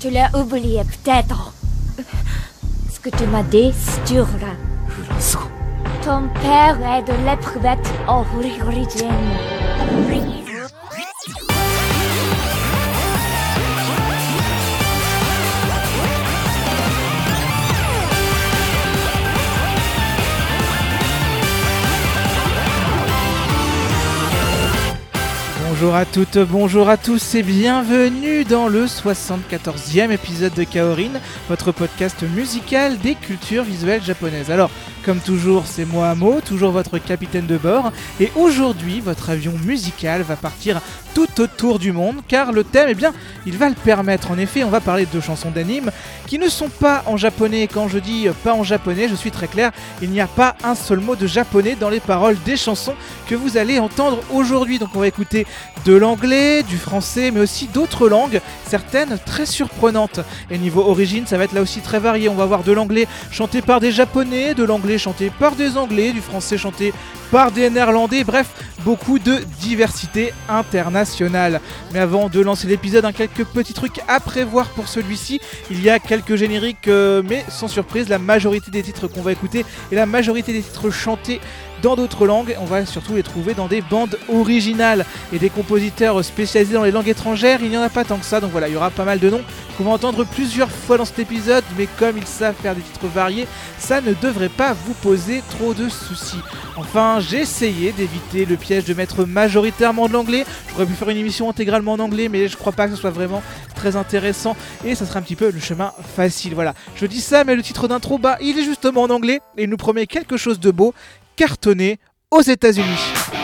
Tu l'as oublié peut-être. Ce que tu m'as dit, c'est dur. Ton père est de l'éprouvette origine. Bonjour à toutes, bonjour à tous et bienvenue dans le 74e épisode de Kaorin, votre podcast musical des cultures visuelles japonaises. Alors, comme toujours, c'est moi Amo, toujours votre capitaine de bord, et aujourd'hui, votre avion musical va partir tout autour du monde, car le thème, eh bien, il va le permettre. En effet, on va parler de chansons d'anime qui ne sont pas en japonais. Quand je dis euh, pas en japonais, je suis très clair, il n'y a pas un seul mot de japonais dans les paroles des chansons que vous allez entendre aujourd'hui. Donc on va écouter de l'anglais, du français, mais aussi d'autres langues, certaines très surprenantes. Et niveau origine, ça va être là aussi très varié. On va voir de l'anglais chanté par des japonais, de l'anglais chanté par des anglais, du français chanté par des néerlandais, bref, beaucoup de diversité internationale. Mais avant de lancer l'épisode, hein, quelques petits trucs à prévoir pour celui-ci. Il y a quelques génériques, euh, mais sans surprise, la majorité des titres qu'on va écouter et la majorité des titres chantés dans d'autres langues. On va surtout les trouver dans des bandes originales et des compositeurs spécialisés dans les langues étrangères. Il n'y en a pas tant que ça, donc voilà, il y aura pas mal de noms qu'on va entendre plusieurs fois dans cet épisode, mais comme ils savent faire des titres variés, ça ne devrait pas vous poser trop de soucis. Enfin, j'ai essayé d'éviter le piège de mettre majoritairement de l'anglais. J'aurais pu faire une émission intégralement en anglais, mais je crois pas que ce soit vraiment très intéressant et ça sera un petit peu le chemin facile. Voilà, je dis ça, mais le titre d'intro, bah, il est justement en anglais et il nous promet quelque chose de beau cartonné aux États-Unis.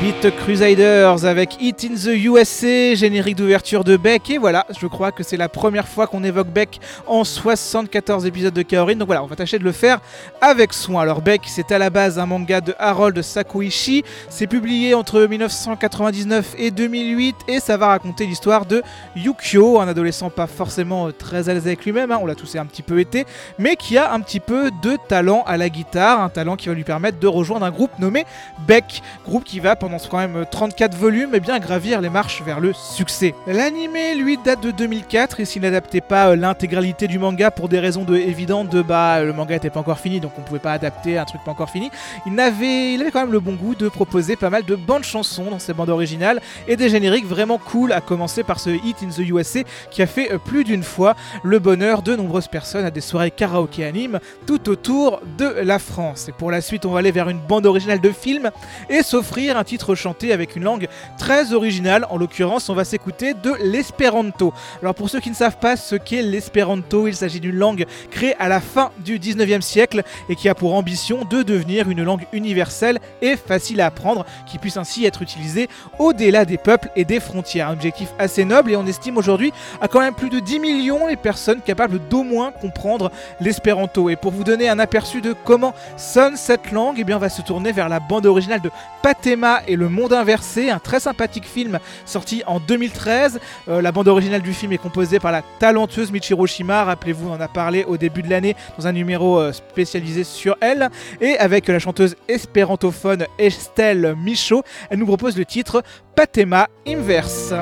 Beat Crusaders avec It in the USA, générique d'ouverture de Beck. Et voilà, je crois que c'est la première fois qu'on évoque Beck en 74 épisodes de Kaorin. Donc voilà, on va tâcher de le faire avec soin. Alors Beck, c'est à la base un manga de Harold Sakuichi. C'est publié entre 1999 et 2008 et ça va raconter l'histoire de Yukio, un adolescent pas forcément euh, très à l'aise avec lui-même, hein, on l'a tous un petit peu été, mais qui a un petit peu de talent à la guitare, un talent qui va lui permettre de rejoindre un groupe nommé Beck, groupe qui va pendant quand même 34 volumes et bien gravir les marches vers le succès. L'animé lui date de 2004 et s'il n'adaptait pas euh, l'intégralité du manga pour des raisons de, évidentes de bah le manga était pas encore fini donc on pouvait pas adapter un truc pas encore fini, il avait, il avait quand même le bon goût de proposer pas mal de bandes chansons dans ses bandes originales et des génériques vraiment cool à commencer par ce Hit in the USA qui a fait euh, plus d'une fois le bonheur de nombreuses personnes à des soirées karaoké anime tout autour de la France. Et pour la suite on va aller vers une bande originale de film et s'offrir un titre chanté avec une langue très originale. En l'occurrence, on va s'écouter de l'espéranto. Alors pour ceux qui ne savent pas ce qu'est l'espéranto, il s'agit d'une langue créée à la fin du 19e siècle et qui a pour ambition de devenir une langue universelle et facile à apprendre, qui puisse ainsi être utilisée au-delà des peuples et des frontières. Un objectif assez noble et on estime aujourd'hui à quand même plus de 10 millions les personnes capables d'au moins comprendre l'espéranto. Et pour vous donner un aperçu de comment sonne cette langue, eh bien on va se tourner vers la bande originale de Patema et le monde inversé, un très sympathique film sorti en 2013. Euh, la bande originale du film est composée par la talentueuse Michiro Shima, rappelez-vous, on en a parlé au début de l'année dans un numéro euh, spécialisé sur elle, et avec la chanteuse espérantophone Estelle Michaud, elle nous propose le titre Patema Inverse.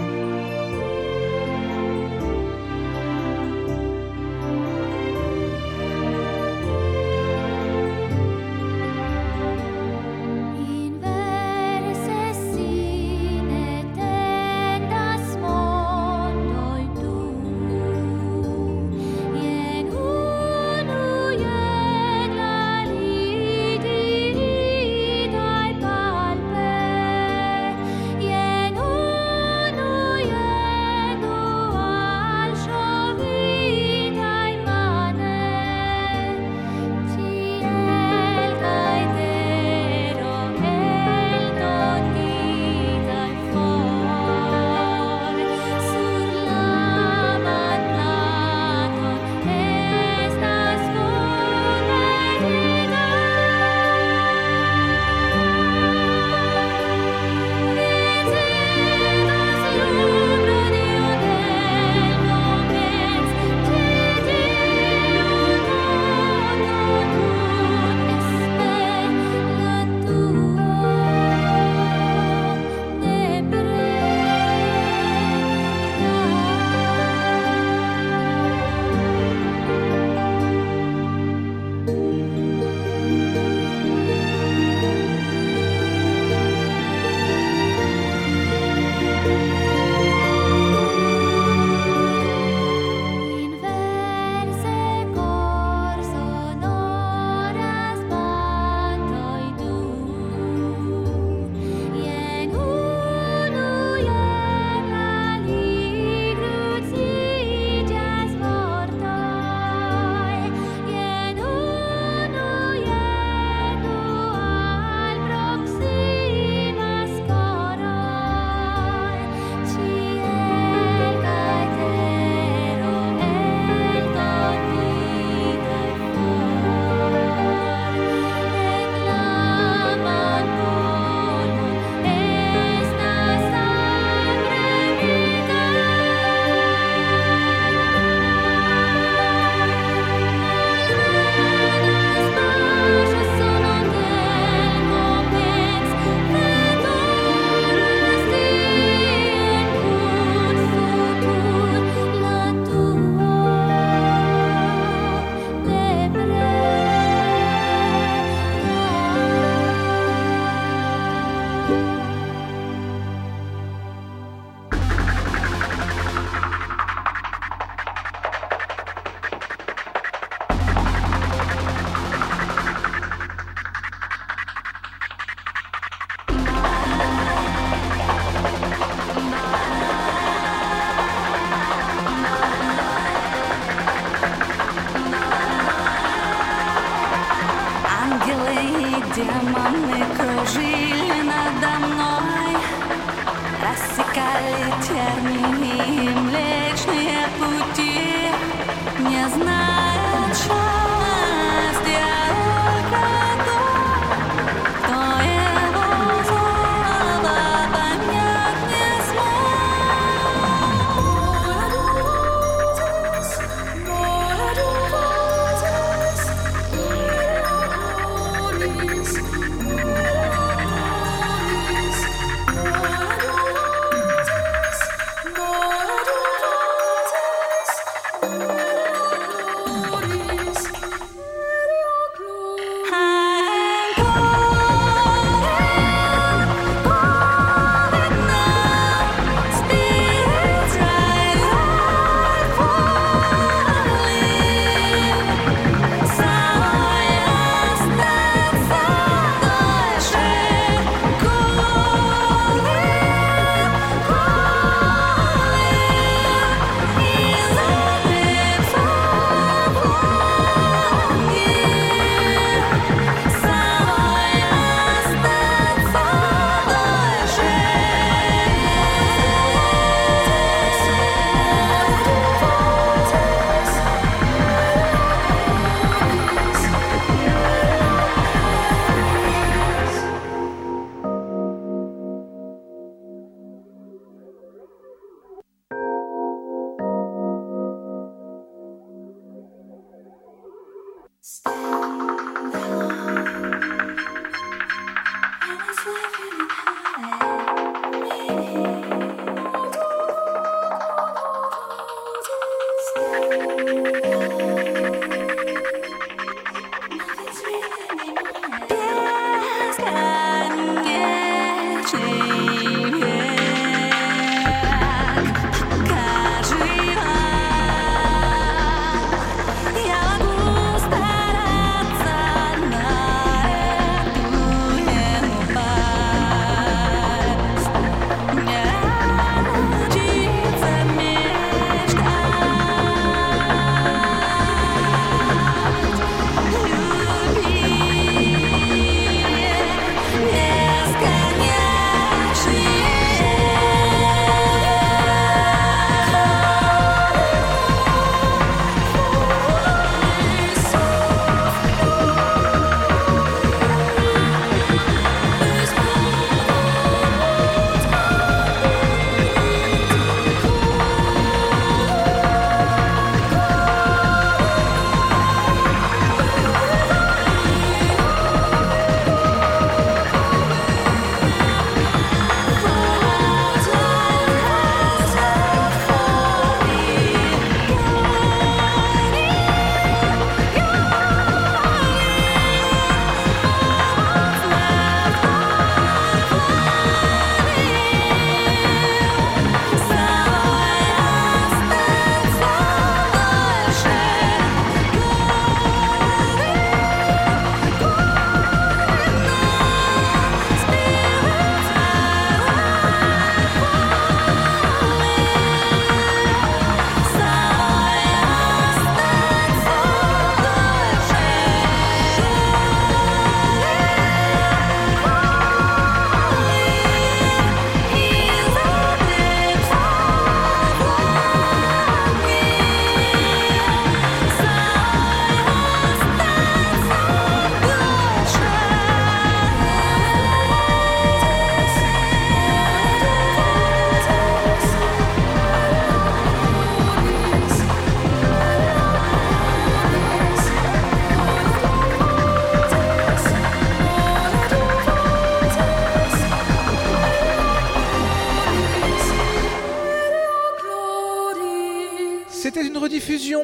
mom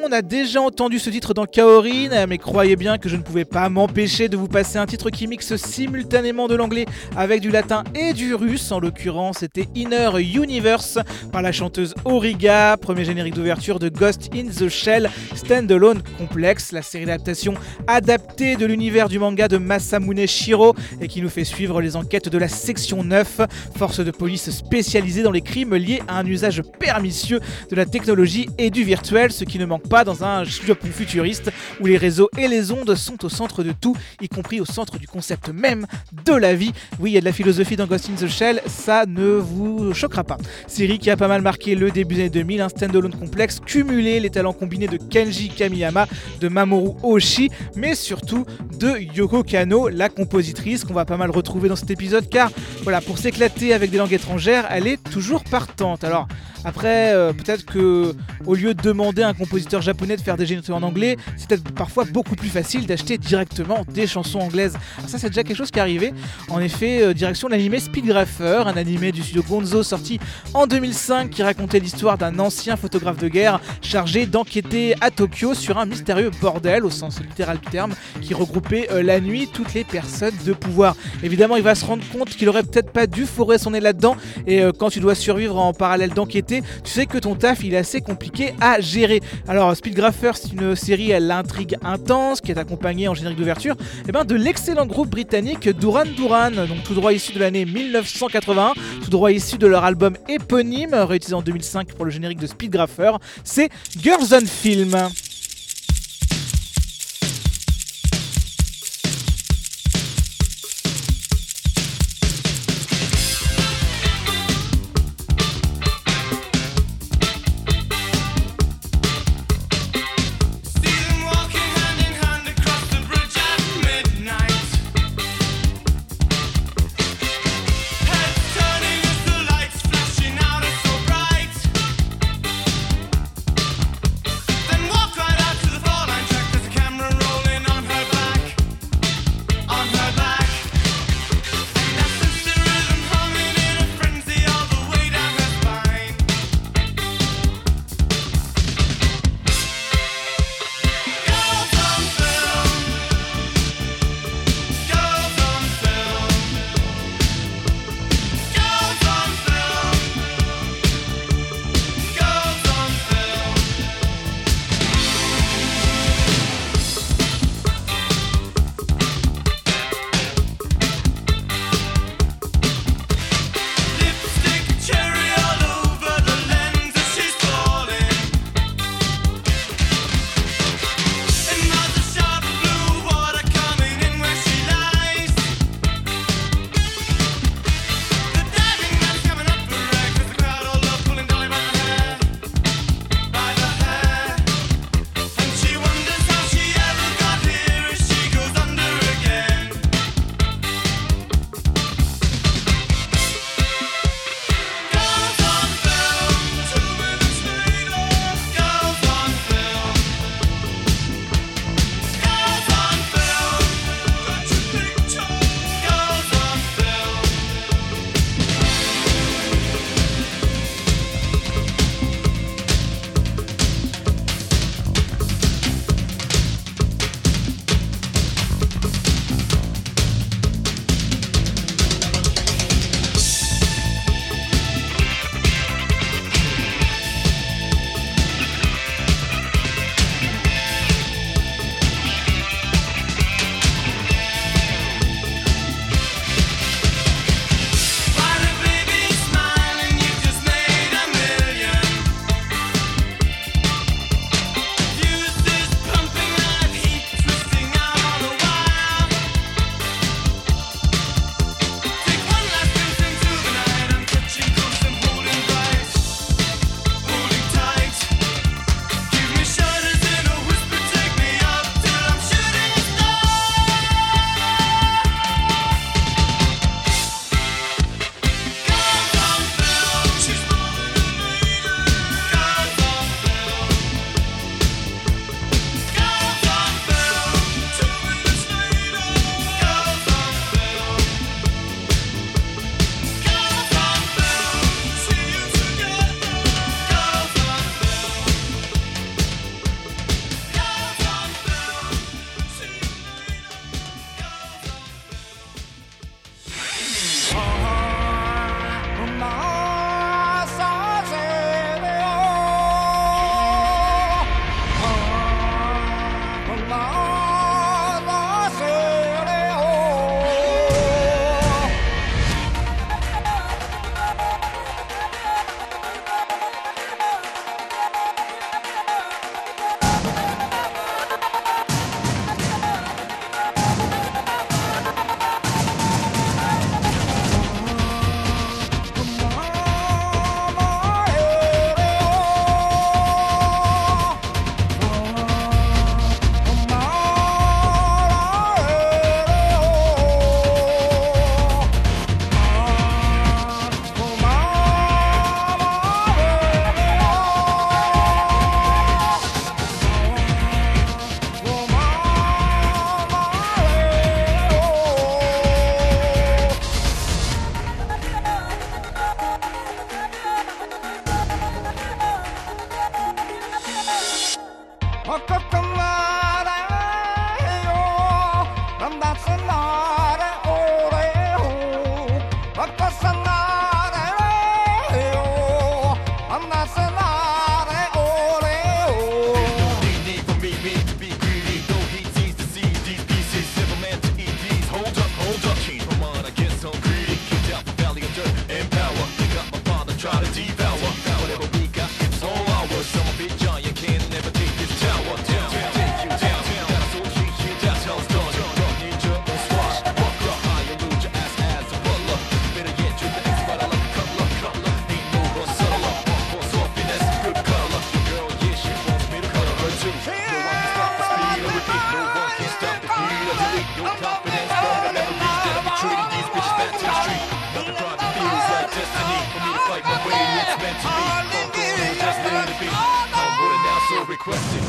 on a déjà entendu ce titre dans Kaorin, mais croyez bien que je ne pouvais pas m'empêcher de vous passer un titre qui mixe simultanément de l'anglais avec du latin et du russe. En l'occurrence, c'était Inner Universe par la chanteuse Origa, premier générique d'ouverture de Ghost in the Shell Standalone Complex, la série d'adaptation adaptée de l'univers du manga de Masamune Shiro et qui nous fait suivre les enquêtes de la section 9, force de police spécialisée dans les crimes liés à un usage pernicieux de la technologie et du virtuel ce qui ne manque pas dans un Japon futuriste où les réseaux et les ondes sont au centre de tout, y compris au centre du concept même de la vie. Oui, il y a de la philosophie dans Ghost in the Shell, ça ne vous choquera pas. Série qui a pas mal marqué le début des années 2000, un stand-alone complexe, cumulé les talents combinés de Kenji Kamiyama, de Mamoru Oshii, mais surtout de Yoko Kano, la compositrice qu'on va pas mal retrouver dans cet épisode, car voilà, pour s'éclater avec des langues étrangères, elle est toujours partante. Alors, après, euh, peut-être que au lieu de demander à un compositeur japonais de faire des génériques en anglais, c'est peut-être parfois beaucoup plus facile d'acheter directement des chansons anglaises. Alors ça, c'est déjà quelque chose qui est arrivé. En effet, euh, direction l'animé Speedgrapher, un animé du studio Gonzo sorti en 2005 qui racontait l'histoire d'un ancien photographe de guerre chargé d'enquêter à Tokyo sur un mystérieux bordel, au sens littéral du terme, qui regroupait euh, la nuit toutes les personnes de pouvoir. Évidemment, il va se rendre compte qu'il aurait peut-être pas dû forer son nez là-dedans, et quand tu dois survivre en parallèle d'enquêter, tu sais que ton taf il est assez compliqué à gérer. Alors Speedgrapher c'est une série à l'intrigue intense qui est accompagnée en générique d'ouverture eh ben, de l'excellent groupe britannique Duran Duran, donc tout droit issu de l'année 1981, tout droit issu de leur album éponyme réutilisé en 2005 pour le générique de Speedgrapher, c'est Girls on Film. requested.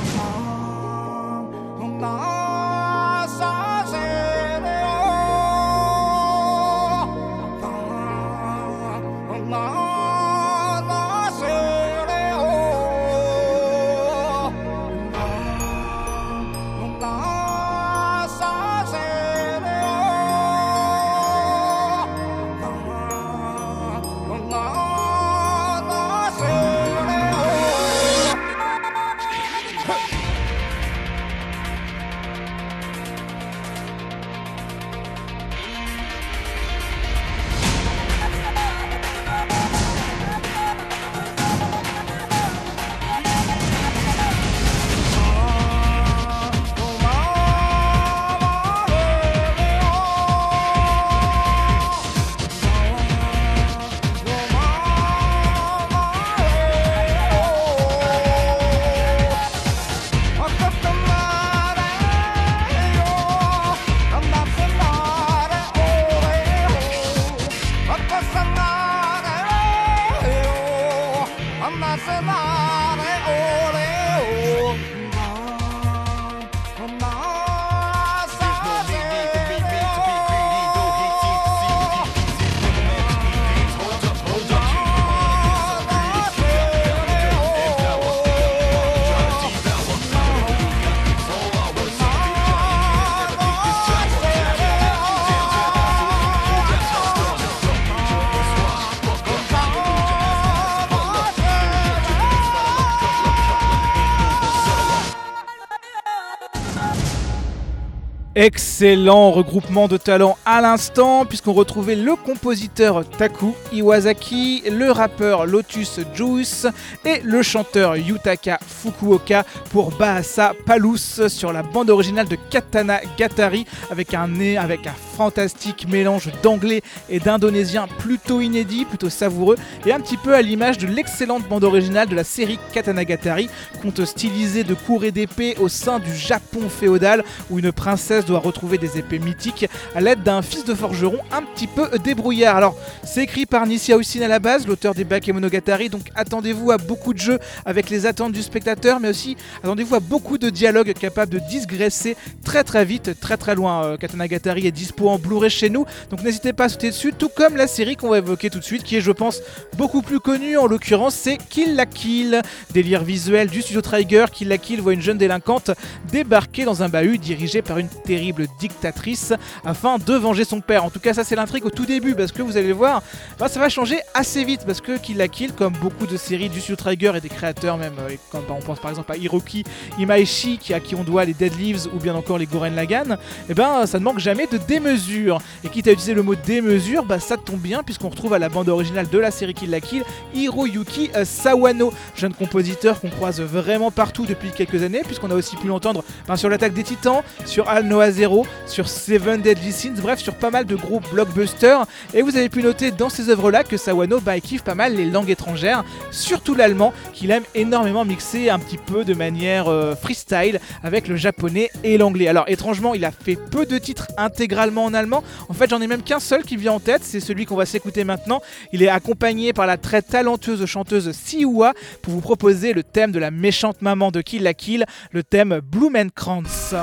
Excellent regroupement de talents à l'instant, puisqu'on retrouvait le compositeur Taku Iwasaki, le rappeur Lotus Juice et le chanteur Yutaka Fukuoka pour Bahasa Palus sur la bande originale de Katana Gatari avec un nez, avec un fantastique mélange d'anglais et d'indonésien plutôt inédit, plutôt savoureux et un petit peu à l'image de l'excellente bande originale de la série Katanagatari, conte stylisé de cours et d'épées au sein du Japon féodal où une princesse doit retrouver des épées mythiques à l'aide d'un fils de forgeron un petit peu débrouillard. Alors, c'est écrit par Nissia Hussin à la base, l'auteur des Bakemonogatari, donc attendez-vous à beaucoup de jeux avec les attentes du spectateur, mais aussi attendez-vous à beaucoup de dialogues capables de digresser très très vite, très très loin. Euh, Katanagatari est dispo en Blu-ray chez nous. Donc n'hésitez pas à sauter dessus, tout comme la série qu'on va évoquer tout de suite, qui est, je pense, beaucoup plus connue. En l'occurrence, c'est Kill la Kill. Délire visuel du studio Trigger. Kill la Kill voit une jeune délinquante débarquer dans un bahut dirigé par une terrible dictatrice afin de venger son père. En tout cas, ça, c'est l'intrigue au tout début, parce que vous allez voir, bah, ça va changer assez vite, parce que Kill la Kill, comme beaucoup de séries du studio Trigger et des créateurs, même, euh, quand on pense par exemple à Hiroki Imaishi, à qui on doit les Dead Leaves ou bien encore les Goren Lagan, et eh ben ça ne manque jamais de démesure et quitte à utiliser le mot démesure, bah ça tombe bien puisqu'on retrouve à la bande originale de la série Kill la Kill Hiroyuki euh, Sawano, jeune compositeur qu'on croise vraiment partout depuis quelques années, puisqu'on a aussi pu l'entendre ben, sur l'attaque des titans, sur Al Noah Zero, sur Seven Deadly Sins, bref sur pas mal de gros blockbusters. Et vous avez pu noter dans ces œuvres-là que Sawano bah, kiffe pas mal les langues étrangères, surtout l'allemand, qu'il aime énormément mixer un petit peu de manière euh, freestyle avec le japonais et l'anglais. Alors étrangement, il a fait peu de titres intégralement en allemand. En fait, j'en ai même qu'un seul qui vient en tête, c'est celui qu'on va s'écouter maintenant. Il est accompagné par la très talentueuse chanteuse Siwa pour vous proposer le thème de la méchante maman de Kill la Kill, le thème Blumenkrantz.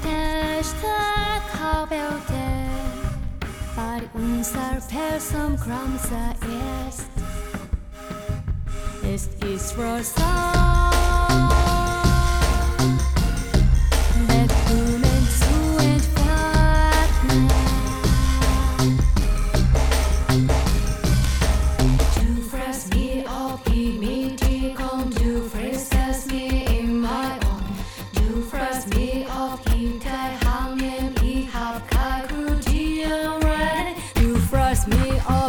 tek haberte Par unser Person erst. Es Ist Israel me off.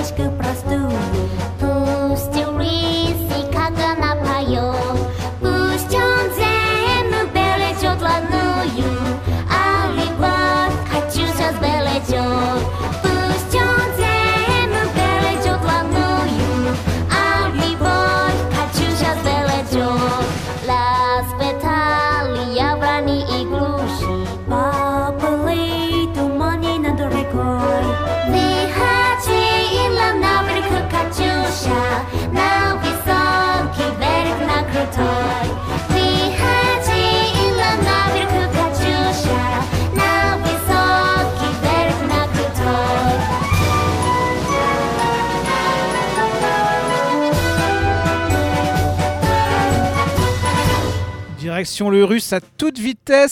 Acho que o le russe toute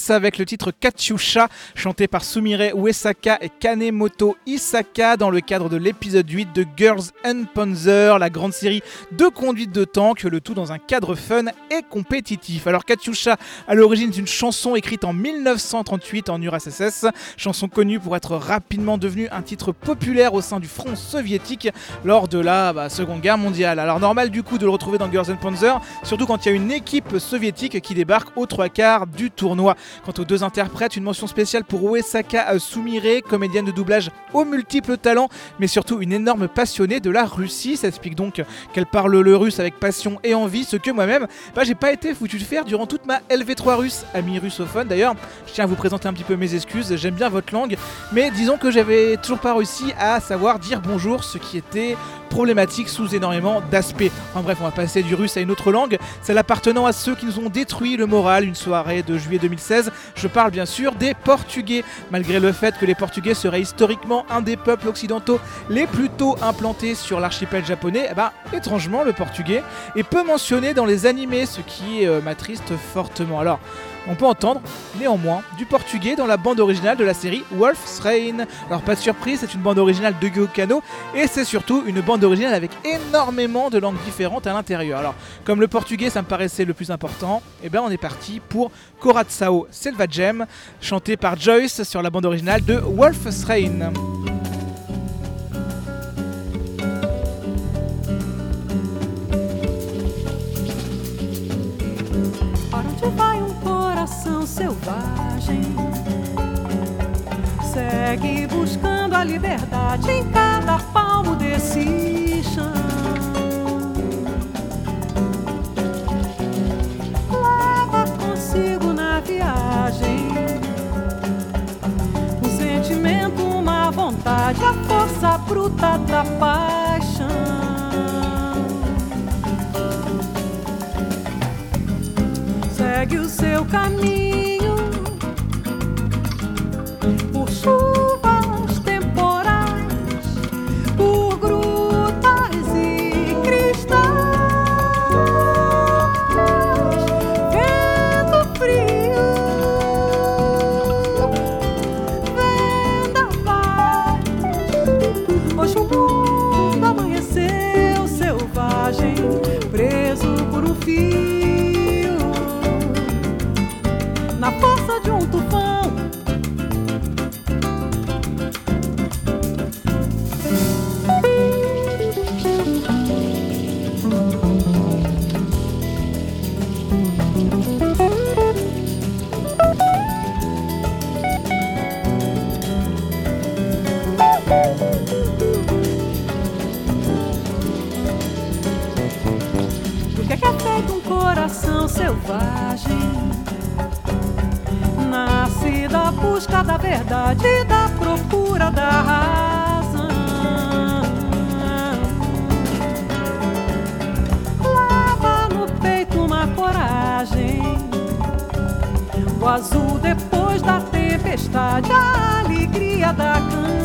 avec le titre Katyusha, chanté par Sumire Uesaka et Kanemoto Isaka dans le cadre de l'épisode 8 de Girls and Panzer, la grande série de conduite de tank, le tout dans un cadre fun et compétitif. Alors Katyusha, à l'origine d'une chanson écrite en 1938 en URSS, chanson connue pour être rapidement devenue un titre populaire au sein du front soviétique lors de la bah, Seconde Guerre mondiale. Alors normal du coup de le retrouver dans Girls and Panzer, surtout quand il y a une équipe soviétique qui débarque aux trois quarts du tournoi. Quant aux deux interprètes, une mention spéciale pour Uesaka Sumire, comédienne de doublage aux multiples talents, mais surtout une énorme passionnée de la Russie. Ça explique donc qu'elle parle le russe avec passion et envie, ce que moi-même, bah, j'ai pas été foutu de faire durant toute ma LV3 russe, ami russophone. D'ailleurs, je tiens à vous présenter un petit peu mes excuses, j'aime bien votre langue, mais disons que j'avais toujours pas réussi à savoir dire bonjour, ce qui était problématique sous énormément d'aspects. Enfin bref, on va passer du russe à une autre langue, celle appartenant à ceux qui nous ont détruit le moral une soirée de juillet 2016. Je parle bien sûr des Portugais. Malgré le fait que les Portugais seraient historiquement un des peuples occidentaux les plus tôt implantés sur l'archipel japonais, eh ben, étrangement le portugais est peu mentionné dans les animés, ce qui euh, m'attriste fortement. Alors, on peut entendre néanmoins du portugais dans la bande originale de la série Wolf's Rain. Alors pas de surprise, c'est une bande originale de Kano et c'est surtout une bande originale avec énormément de langues différentes à l'intérieur. Alors comme le portugais ça me paraissait le plus important, et ben on est parti pour Corazzao Selvagem, chanté par Joyce sur la bande originale de Wolf's Rain. Selvagem? Segue buscando a liberdade em cada palmo desse chão. Leva consigo na viagem um sentimento, uma vontade, a força bruta da paixão. Segue o seu caminho. Por chuvas selvagem? Nasce da busca da verdade, da procura da razão. Lava no peito uma coragem, o azul depois da tempestade, a alegria da canção.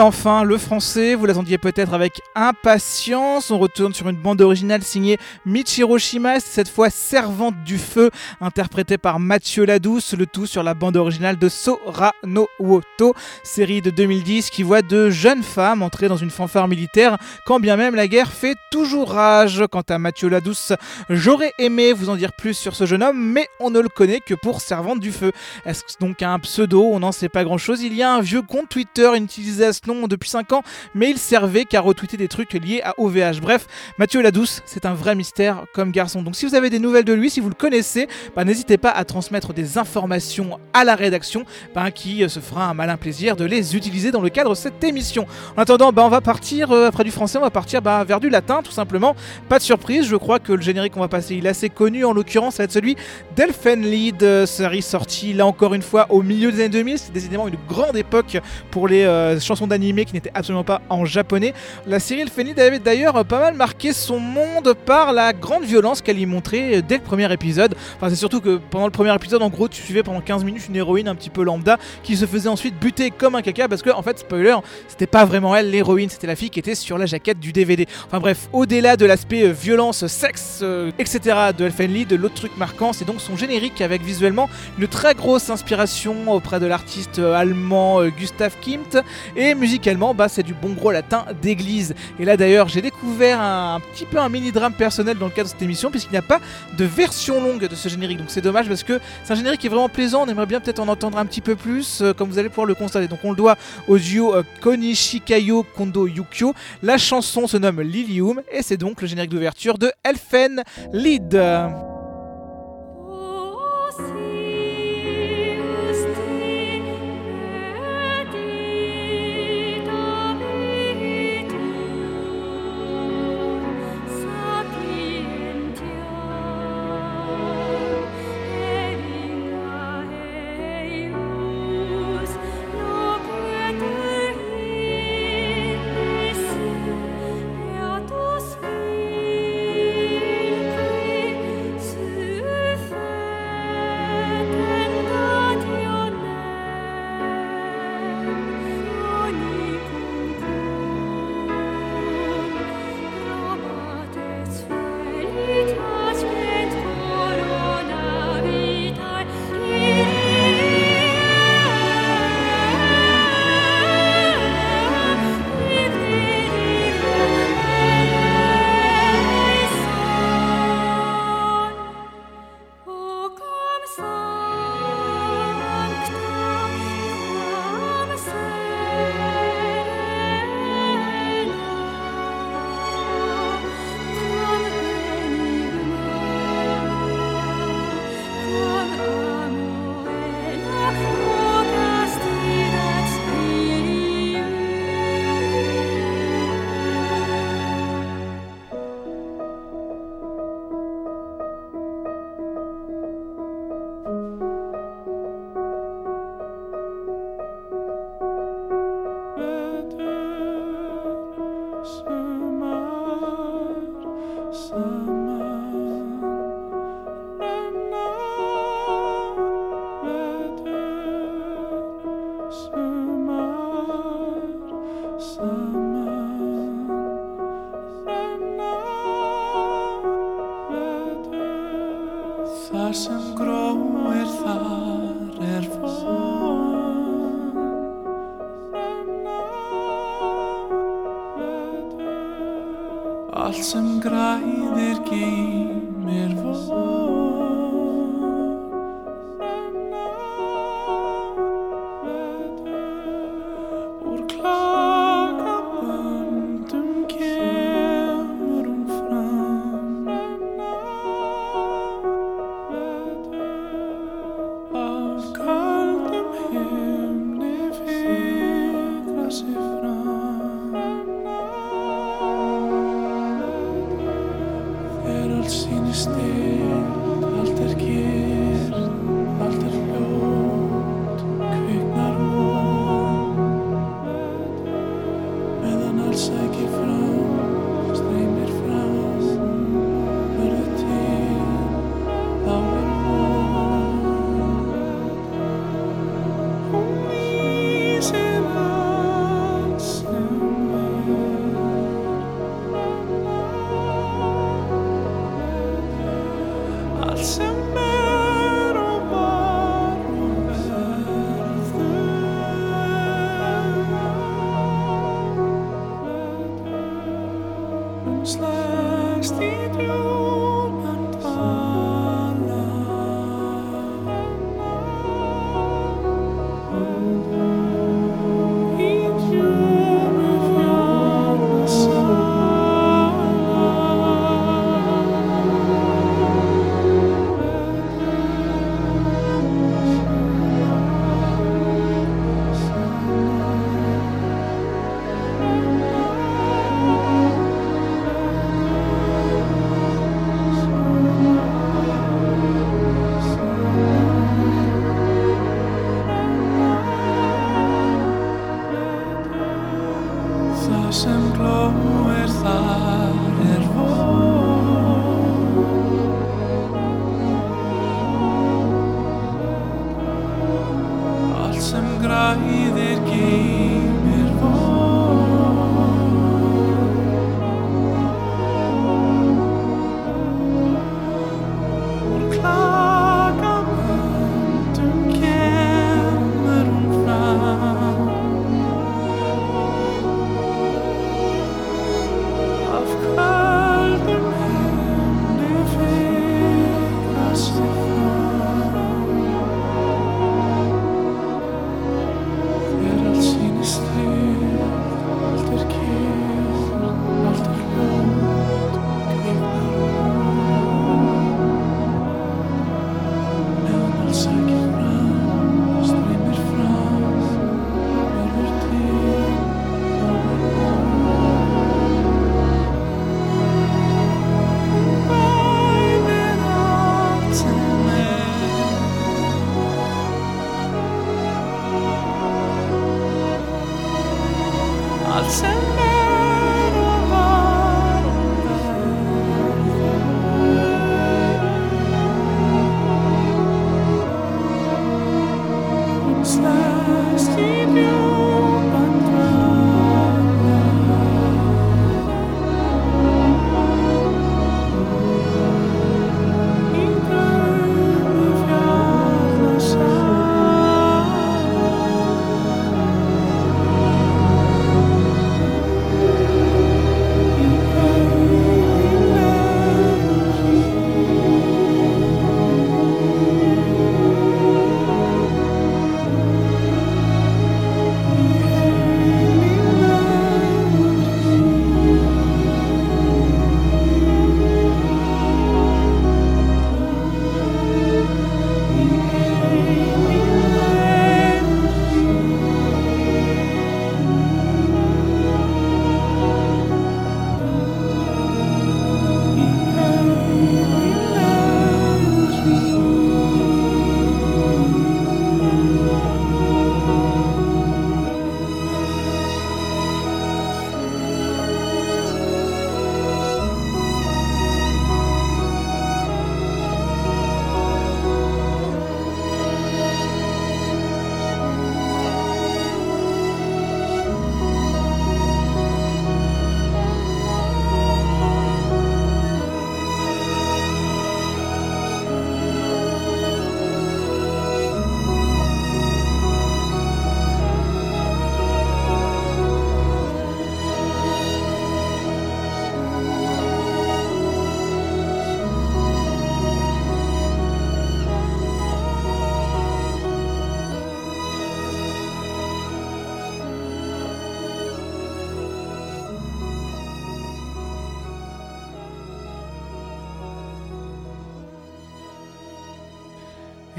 Enfin le français, vous l'attendiez peut-être avec impatience. On retourne sur une bande originale signée Michiro Shimas, cette fois Servante du Feu, interprétée par Mathieu Ladouce, le tout sur la bande originale de Sora no Woto, série de 2010 qui voit de jeunes femmes entrer dans une fanfare militaire, quand bien même la guerre fait toujours rage. Quant à Mathieu Ladouce, j'aurais aimé vous en dire plus sur ce jeune homme, mais on ne le connaît que pour Servante du Feu. Est-ce donc un pseudo? On n'en sait pas grand chose. Il y a un vieux compte Twitter utilisé à ce nom depuis 5 ans, mais il servait qu'à retweeter des trucs liés à OVH. Bref, Mathieu Ladouce, c'est un vrai mystère comme garçon. Donc si vous avez des nouvelles de lui, si vous le connaissez, bah, n'hésitez pas à transmettre des informations à la rédaction bah, qui euh, se fera un malin plaisir de les utiliser dans le cadre de cette émission. En attendant, bah, on va partir, euh, après du français, on va partir bah, vers du latin tout simplement. Pas de surprise, je crois que le générique qu'on va passer, il est assez connu en l'occurrence, ça va être celui d'Elfenlied, euh, série sortie là encore une fois au milieu des années 2000. C'est décidément une grande époque pour les chansons d'animé qui n'étaient absolument pas en japonais. La série Elfenlied avait d'ailleurs pas mal marqué son monde par la grande violence qu'elle y montrait dès le premier épisode. Enfin, c'est surtout que pendant le premier épisode, en gros, tu suivais pendant 15 minutes une héroïne un petit peu lambda qui se faisait ensuite buter comme un caca parce que, en fait, spoiler, c'était pas vraiment elle l'héroïne, c'était la fille qui était sur la jaquette du DVD. Enfin bref, au-delà de l'aspect euh, violence, sexe, euh, etc. de Elfenlied, l'autre truc marquant, c'est donc son générique avec visuellement une très grosse inspiration auprès de l'artiste euh, allemand Gustav Klimt et musicalement, bah, c'est du bon gros latin d'église. Et là d'ailleurs, j'ai découvert un, petit peu un mini-drame personnel dans le cadre de cette émission puisqu'il n'y a pas de version longue de ce générique. Donc c'est dommage parce que c'est un générique qui est vraiment plaisant, on aimerait bien peut-être en entendre un petit peu plus euh, comme vous allez pouvoir le constater. Donc on le doit au duo euh, Konishikayo Kondo Yukio. La chanson se nomme Lilium et c'est donc le générique d'ouverture de Elfen Lead.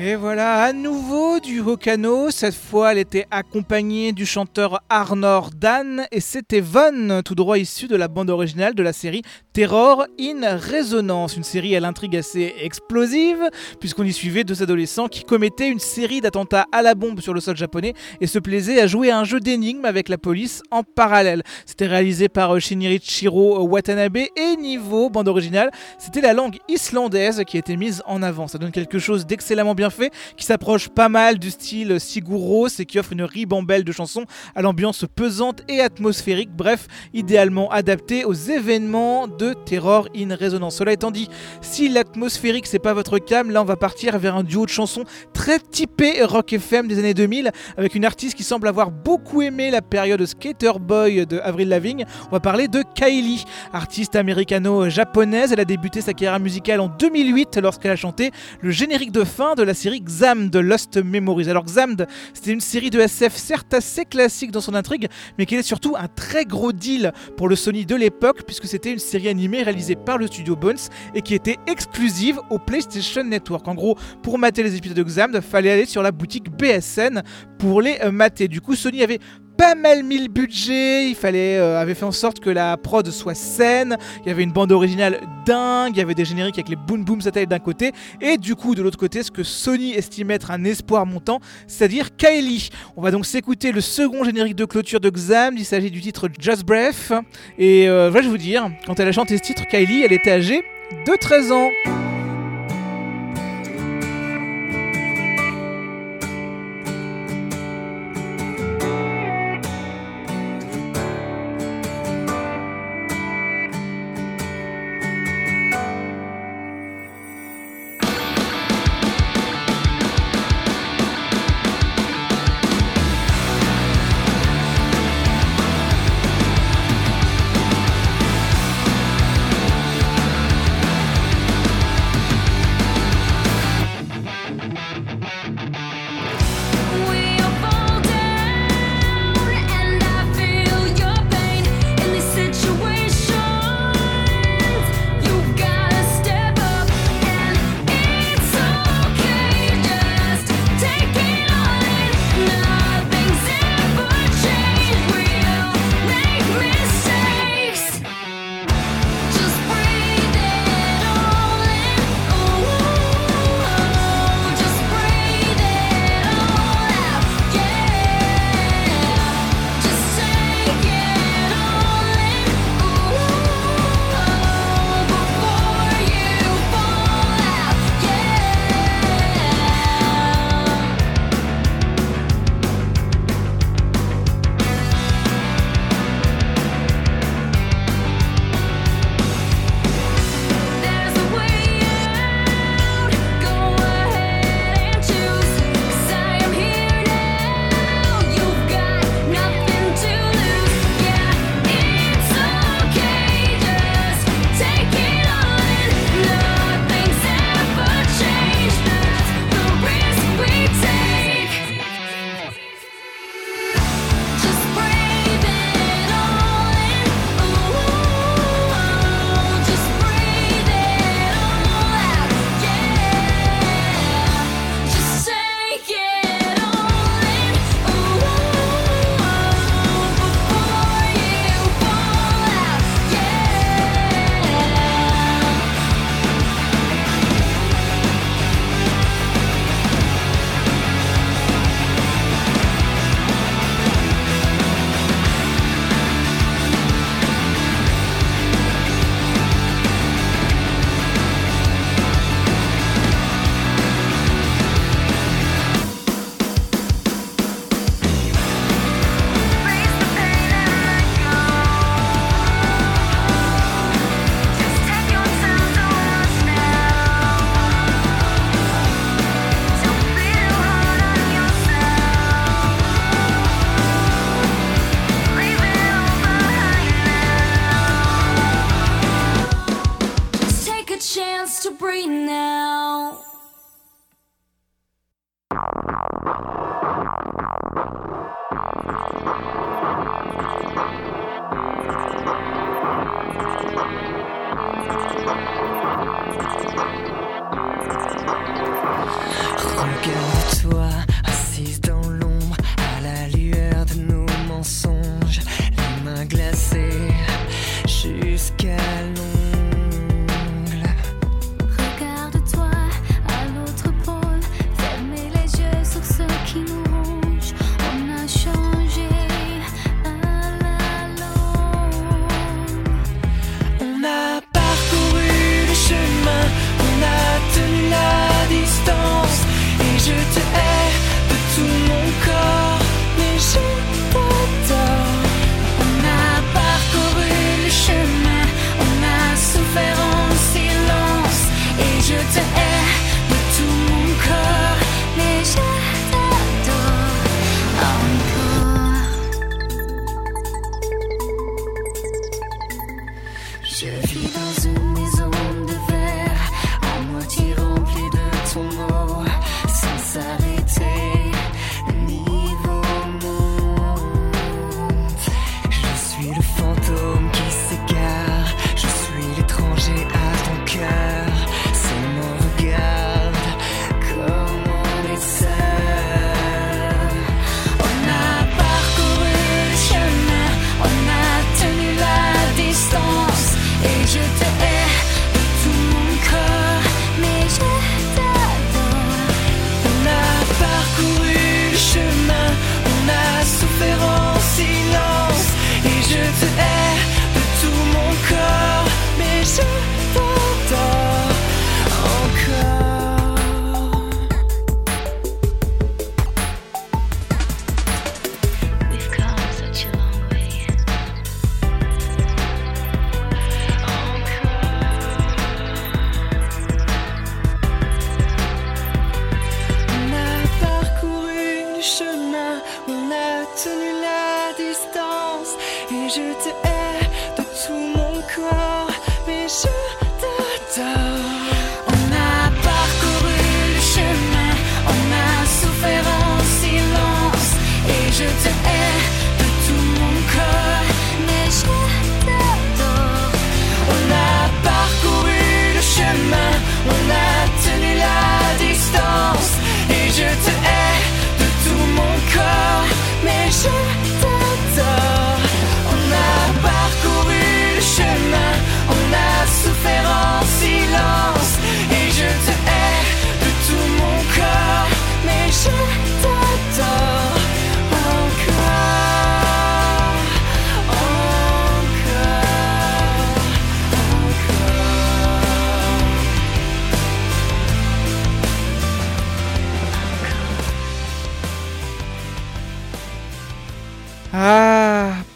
Et voilà, à nouveau du Hokano. Cette fois, elle était accompagnée du chanteur Arnor Dan et c'était Von, tout droit issu de la bande originale de la série Terror in Resonance. Une série à l'intrigue assez explosive, puisqu'on y suivait deux adolescents qui commettaient une série d'attentats à la bombe sur le sol japonais et se plaisaient à jouer à un jeu d'énigmes avec la police en parallèle. C'était réalisé par euh, Shinichiro Watanabe et niveau bande originale, c'était la langue islandaise qui a été mise en avant. Ça donne quelque chose d'excellemment bien qui s'approche pas mal du style Sigur Rós et qui offre une ribambelle de chansons à l'ambiance pesante et atmosphérique, bref, idéalement adapté aux événements de Terror in Resonance. Cela étant dit, si l'atmosphérique c'est pas votre cam, là on va partir vers un duo de chansons très typé rock FM des années 2000 avec une artiste qui semble avoir beaucoup aimé la période Skater Boy de Avril Lavigne. On va parler de Kylie, artiste américano-japonaise. Elle a débuté sa carrière musicale en 2008 lorsqu'elle a chanté le générique de fin de la série Xamd de Lost Memories. Alors Xamd, c'était une série de SF certes assez classique dans son intrigue, mais qui est surtout un très gros deal pour le Sony de l'époque puisque c'était une série animée réalisée par le studio Bones et qui était exclusive au PlayStation Network. En gros, pour mater les épisodes de Xamd, fallait aller sur la boutique BSN pour les euh, mater. Du coup, Sony avait pas mal mis le budget, il fallait, euh, avait fait en sorte que la prod soit saine, il y avait une bande originale dingue, il y avait des génériques avec les boom boom satellites d'un côté, et du coup de l'autre côté ce que Sony estime être un espoir montant, c'est-à-dire Kylie. On va donc s'écouter le second générique de clôture de Xam, il s'agit du titre Just Breath, et euh, je vais vous dire, quand elle a chanté ce titre, Kylie, elle était âgée de 13 ans.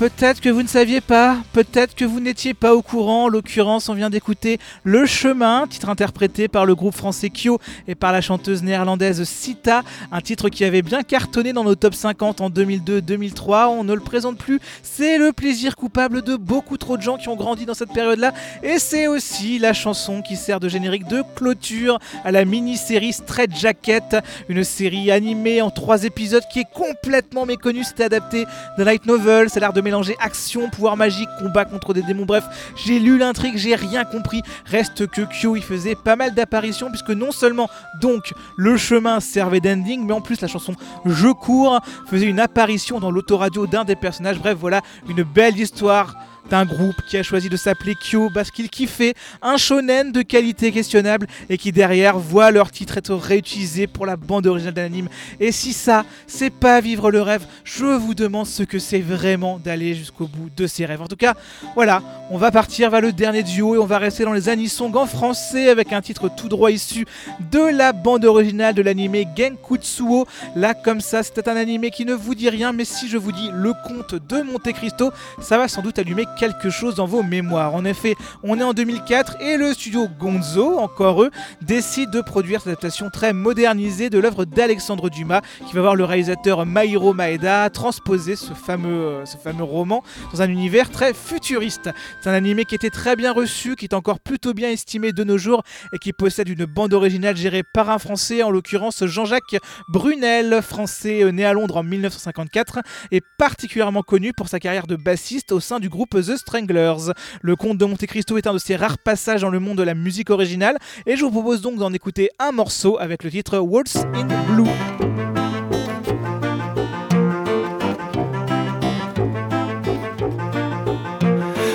Ah, peut-être que vous ne saviez pas, peut-être que vous n'étiez pas au courant. En l'occurrence, on vient d'écouter Le Chemin, titre interprété par le groupe français Kyo et par la chanteuse néerlandaise Sita, un titre qui avait bien cartonné dans nos top 50 en 2002-2003. On ne le présente plus, c'est le plaisir coupable de beaucoup trop de gens qui ont grandi dans cette période-là. Et c'est aussi la chanson qui sert de générique de clôture à la mini-série Straight Jacket, une série animée en trois épisodes qui est complètement méconnue. C'était adapté de light novel, ça a l'air de mélanger action, pouvoir magique, combat contre des démons. Bref, j'ai lu l'intrigue, j'ai rien compris. Reste que Kyo y faisait pas mal d'apparitions puisque non seulement donc le chemin servait d'ending, mais en plus la chanson Je cours faisait une apparition dans l'autoradio d'un des personnages. Bref, voilà une belle histoire d'un groupe qui a choisi de s'appeler Kyo parce qu'il kiffait un shonen de qualité questionnable et qui derrière voit leur titre être réutilisé pour la bande originale d'un anime. Et si ça, c'est pas vivre le rêve, je vous demande ce que c'est vraiment d'aller jusqu'au bout de ses rêves. En tout cas, voilà, on va partir vers le dernier duo et on va rester dans les anisong en français avec un titre tout droit issu de la bande originale de l'anime Genkutsuo. Là, comme ça, c'était un anime qui ne vous dit rien, mais si je vous dis le conte de Monte Cristo, ça va sans doute allumer quelque chose dans vos mémoires. En effet, on est en 2004 et le studio Gonzo, encore eux, décide de produire cette adaptation très modernisée de l'œuvre d'Alexandre Dumas, qui va voir le réalisateur Mairo Maeda transposer ce fameux, euh, ce fameux roman dans un univers très futuriste. C'est un animé qui était très bien reçu, qui est encore plutôt bien estimé de nos jours et qui possède une bande originale gérée par un Français, en l'occurrence Jean-Jacques Brunel, français euh, né à Londres en 1954 et particulièrement connu pour sa carrière de bassiste au sein du groupe The Stranglers. Le conte de Monte Cristo est un de ses rares passages dans le monde de la musique originale et je vous propose donc d'en écouter un morceau avec le titre Waltz in Blue.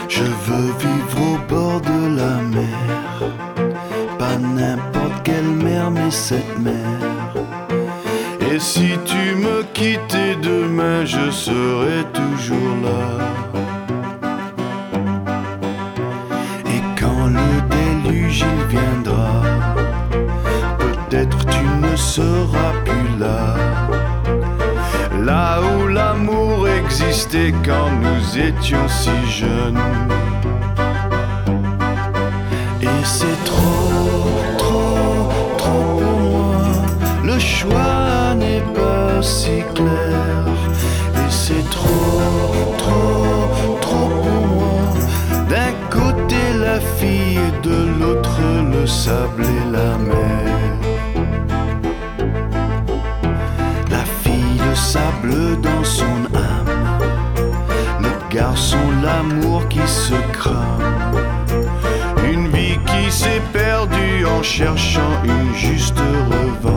Je veux vivre au bord de la mer, pas n'importe quelle mer, mais cette mer. Et si tu me quittais demain, je serai toujours là. Il viendra, peut-être tu ne seras plus là. Là où l'amour existait quand nous étions si jeunes. Et c'est sable et la mer. La fille sable dans son âme, notre garçon l'amour qui se crame. Une vie qui s'est perdue en cherchant une juste revanche.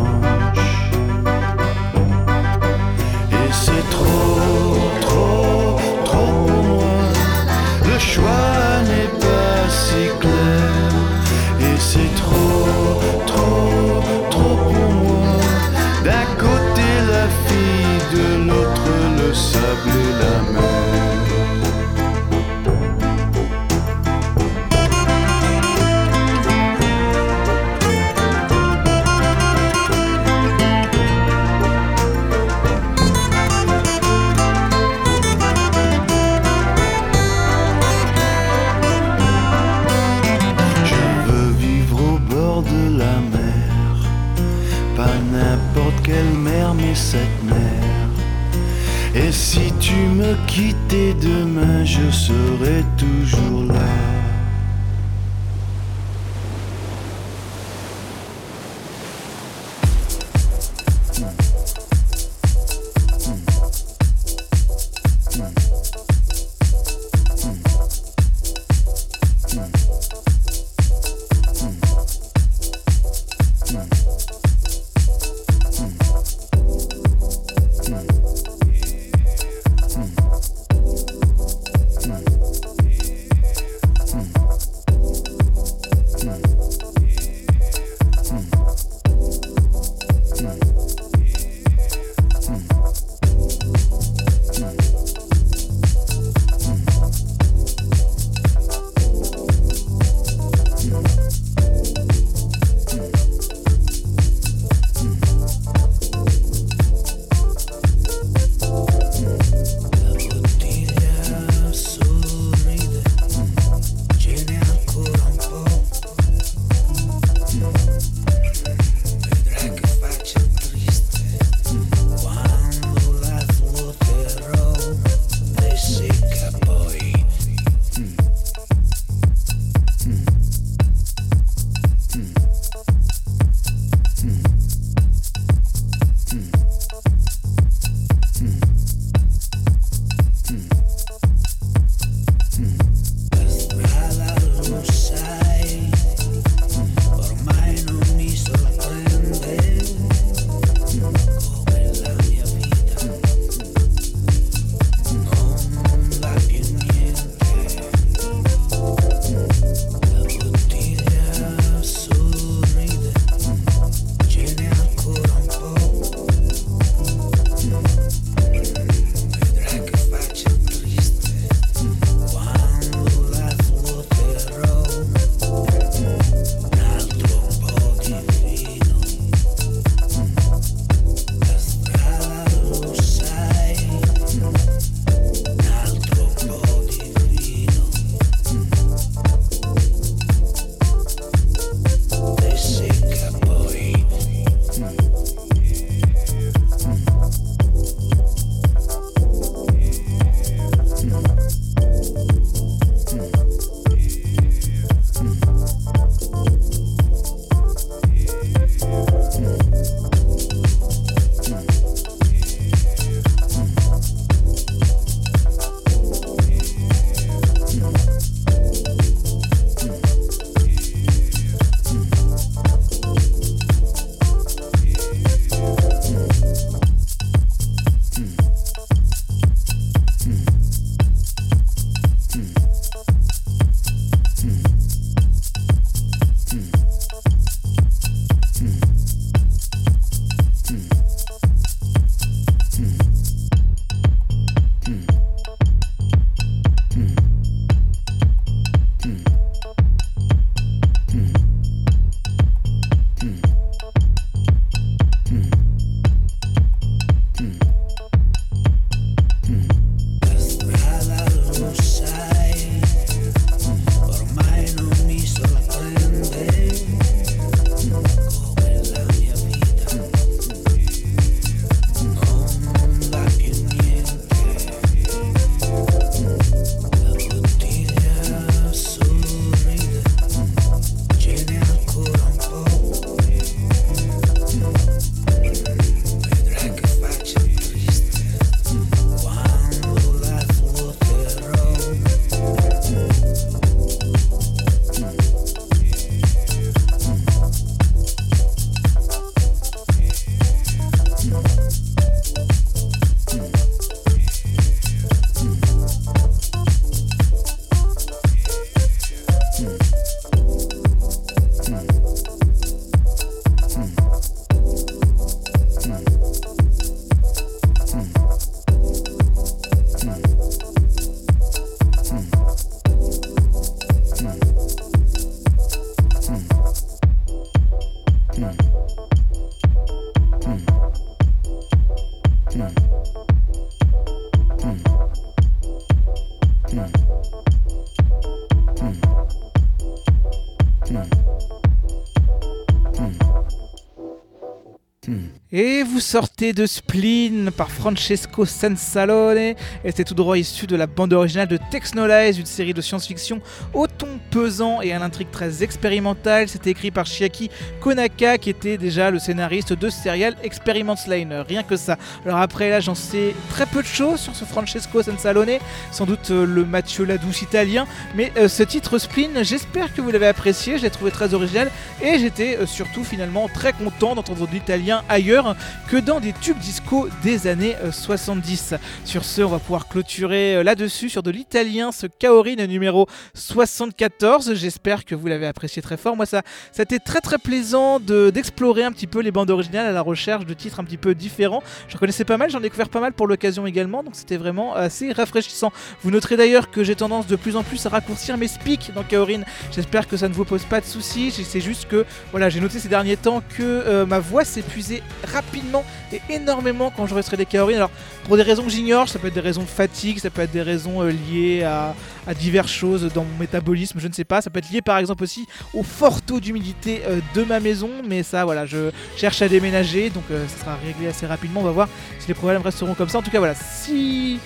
Sortez de Spleen par Francesco Sansalone, c'est tout droit issu de la bande originale de Texnolize, une série de science-fiction au ton pesant et à l'intrigue très expérimentale. C'était écrit par Chiaki Konaka, qui était déjà le scénariste de serial Experiment Line. Rien que ça. Alors après, là, j'en sais très peu de choses sur ce Francesco Sansalone, sans doute euh, le Mathieu Ladouce italien, mais euh, ce titre Spleen, j'espère que vous l'avez apprécié, je l'ai trouvé très original, et j'étais euh, surtout finalement très content d'entendre de l'italien ailleurs que dans des tubes disco des années euh, 70. Sur ce, on va pouvoir clôturer là-dessus sur de l'italien ce Kaorin numéro 74. J'espère que vous l'avez apprécié très fort. Moi, ça, ça a été très très plaisant de- d'explorer un petit peu les bandes originales à la recherche de titres un petit peu différents. J'en connaissais pas mal, j'en ai découvert pas mal pour l'occasion également, donc c'était vraiment assez rafraîchissant. Vous noterez d'ailleurs que j'ai tendance de plus en plus à raccourcir mes speaks dans Kaorin. J'espère que ça ne vous pose pas de soucis. C'est juste que voilà, j'ai noté ces derniers temps que euh, ma voix s'épuisait rapidement et énormément quand je resterai des Kaorin. Alors pour des raisons que j'ignore, ça peut être des raisons de fatigue, ça peut être des raisons euh, liées à, à diverses choses dans mon métabolisme, je ne sais pas. Ça peut être lié par exemple aussi au fort taux d'humidité euh, de ma maison, mais ça voilà, je cherche à déménager, donc euh, ça sera réglé assez rapidement. On va voir si les problèmes resteront comme ça. En tout cas voilà, si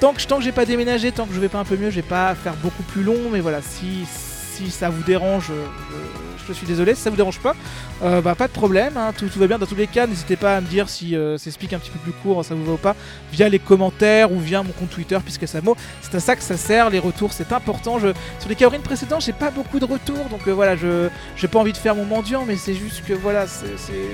tant que, tant que j'ai pas déménagé, tant que je vais pas un peu mieux, je vais pas faire beaucoup plus long, mais voilà, si, si ça vous dérange, euh, je suis désolé, si ça vous dérange pas, euh, bah, pas de problème, hein, tout, va bien. Dans tous les cas, n'hésitez pas à me dire si euh, ces un petit peu plus court, ça vous va ou pas, via les commentaires ou via mon compte Twitter, puisque ça mot, c'est à ça que ça sert, les retours c'est important. Je, sur les Kaorines précédents, j'ai pas beaucoup de retours, donc euh, voilà, je j'ai pas envie de faire mon mendiant, mais c'est juste que voilà,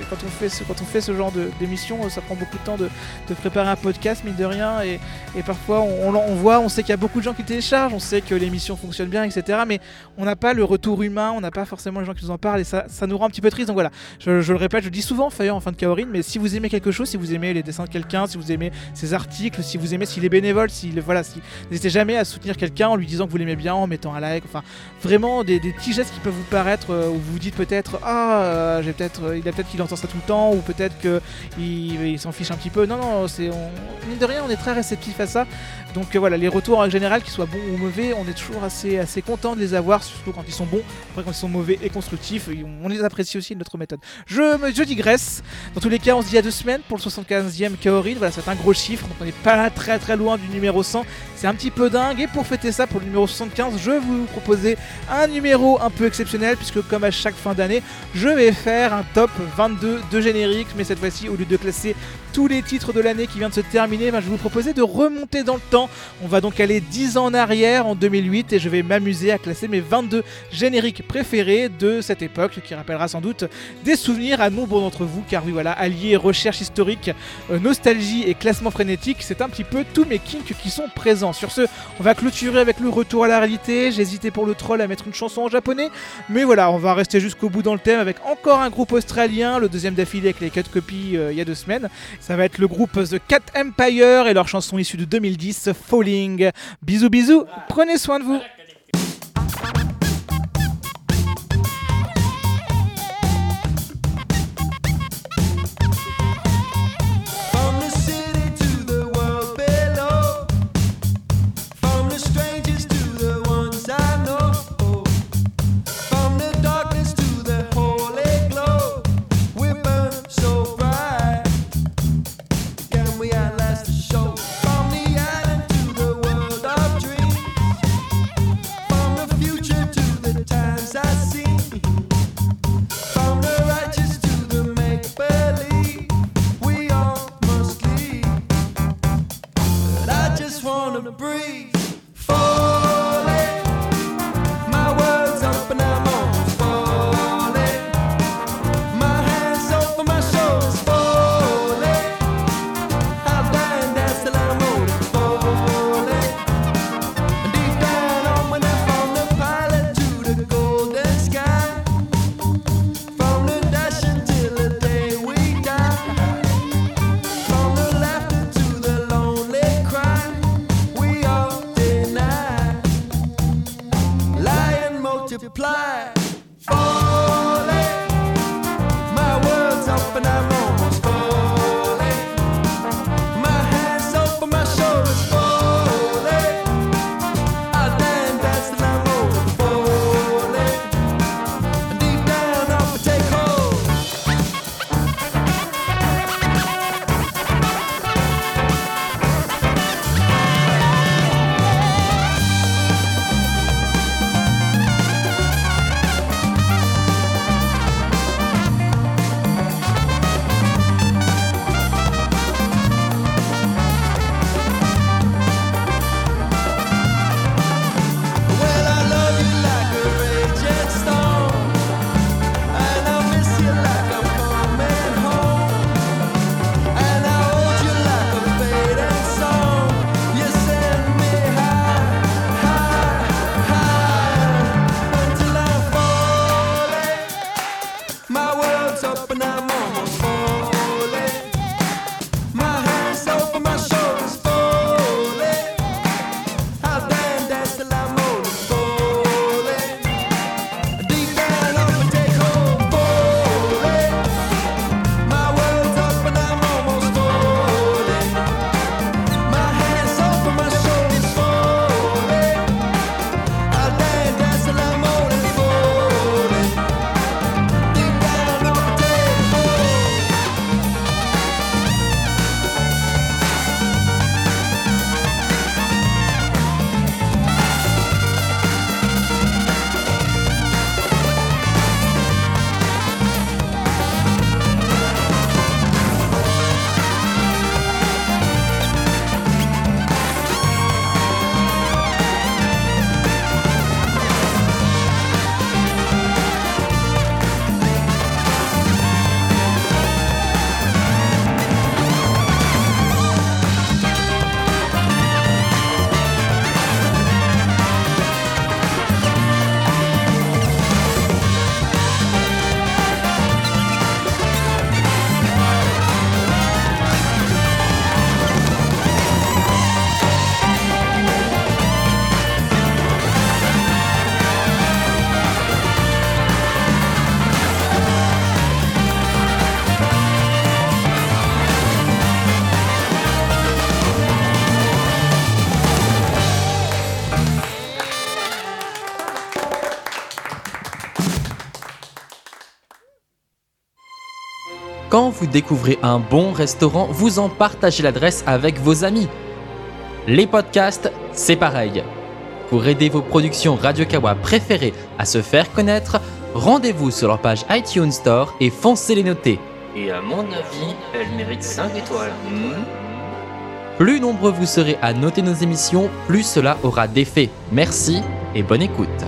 quand, on fait ce, quand on fait ce genre d'émission, ça prend beaucoup de temps de, de préparer un podcast, mine de rien, et, parfois on, on- on voit, on sait qu'il y a beaucoup de gens qui téléchargent, on sait que l'émission fonctionne bien, etc. Mais on n'a pas le retour humain, on n'a pas forcément les gens qui en parlent, et ça, nous rend un petit peu triste. Donc voilà, je, le répète, je le dis souvent d'ailleurs en fin de Kaorin, mais si vous aimez quelque chose, si vous aimez les dessins de quelqu'un, si vous aimez ses articles, si vous aimez s'il est bénévole, s'il voilà, si, n'hésitez jamais à soutenir quelqu'un en lui disant que vous l'aimez bien, en mettant un like, enfin vraiment des, petits gestes qui peuvent vous paraître euh, où vous vous dites peut-être ah euh, j'ai peut-être euh, il a peut-être qu'il entend ça tout le temps ou peut-être que il, s'en fiche un petit peu. Non non, c'est on, mine de rien, on est très réceptif à ça. Donc voilà, les retours en général, qu'ils soient bons ou mauvais, on est toujours assez, assez content de les avoir, surtout quand ils sont bons. Après, quand ils sont mauvais et on les apprécie aussi notre méthode. Je, je digresse. Dans tous les cas, on se dit à deux semaines pour le 75e Kaorin. Voilà, c'est un gros chiffre, donc on n'est pas très très loin du numéro 100. C'est un petit peu dingue. Et pour fêter ça, pour le numéro 75, je vais vous proposer un numéro un peu exceptionnel, puisque comme à chaque fin d'année, je vais faire un top 22 de générique. Mais cette fois-ci, au lieu de classer tous les titres de l'année qui vient de se terminer, ben, je vais vous proposer de remonter dans le temps. On va donc aller 10 ans en arrière, en 2008, et je vais m'amuser à classer mes 22 génériques préférés de cette époque, qui rappellera sans doute des souvenirs à nombre d'entre vous, car oui, voilà, allier recherche historique, euh, nostalgie et classement frénétique, c'est un petit peu tous mes kinks qui sont présents. Sur ce, on va clôturer avec le retour à la réalité. Hésité pour le troll à mettre une chanson en japonais, mais voilà, on va rester jusqu'au bout dans le thème avec encore un groupe australien, le deuxième d'affilée avec les 4 copies euh, il y a deux semaines. Ça va être le groupe The Cat Empire et leur chanson issue de 2010, Falling. Bisous bisous, prenez soin de vous. Quand vous découvrez un bon restaurant, vous en partagez l'adresse avec vos amis. Les podcasts, c'est pareil. Pour aider vos productions Radio Kawa préférées à se faire connaître, rendez-vous sur leur page iTunes Store et foncez les noter. Et à mon avis, elle mérite 5 étoiles. Hmm Plus nombreux vous serez à noter nos émissions, plus cela aura d'effet. Merci et bonne écoute.